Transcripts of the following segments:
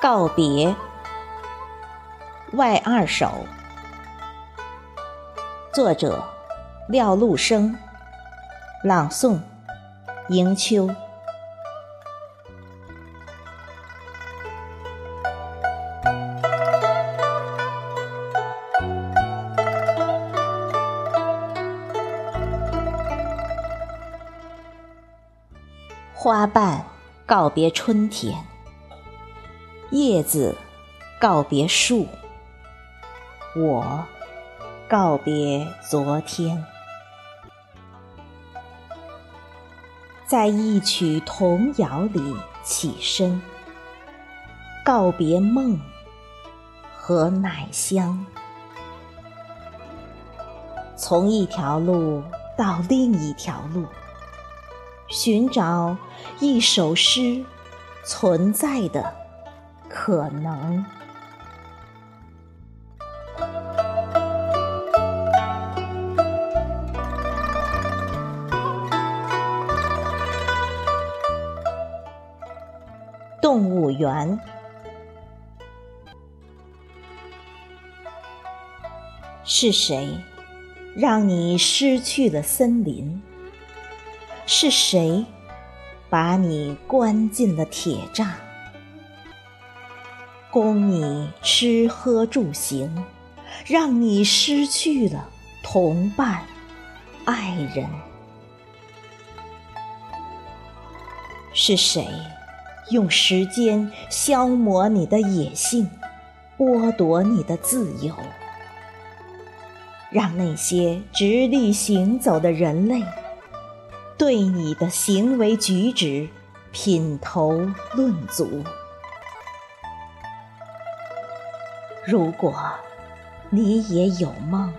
告别，外二首，作者廖陆生，朗诵。迎秋。花瓣告别春天，叶子告别树，我告别昨天，在一曲童谣里起身，告别梦和奶香，从一条路到另一条路。寻找一首诗存在的可能。动物园，是谁让你失去了森林？是谁把你关进了铁栅，供你吃喝住行，让你失去了同伴、爱人？是谁用时间消磨你的野性，剥夺你的自由，让那些直立行走的人类？对你的行为举止品头论足。如果你也有梦，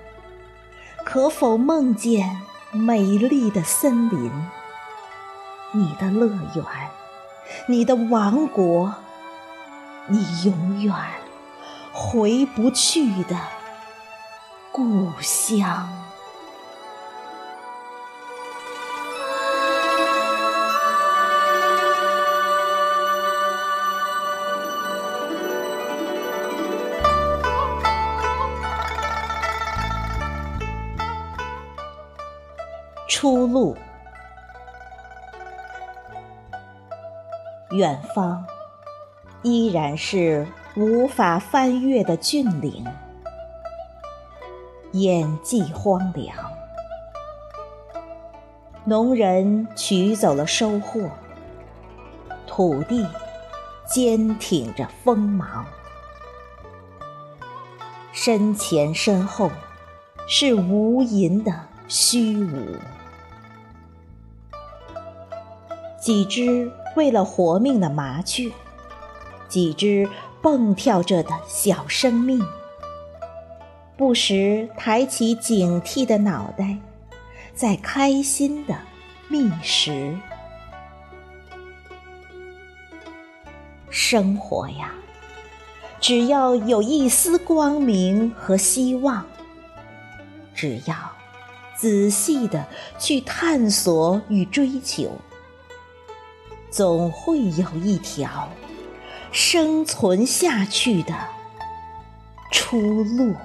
可否梦见美丽的森林？你的乐园，你的王国，你永远回不去的故乡。出路，远方依然是无法翻越的峻岭，眼际荒凉。农人取走了收获，土地坚挺着锋芒，身前身后是无垠的虚无。几只为了活命的麻雀，几只蹦跳着的小生命，不时抬起警惕的脑袋，在开心的觅食。生活呀，只要有一丝光明和希望，只要仔细的去探索与追求。总会有一条生存下去的出路。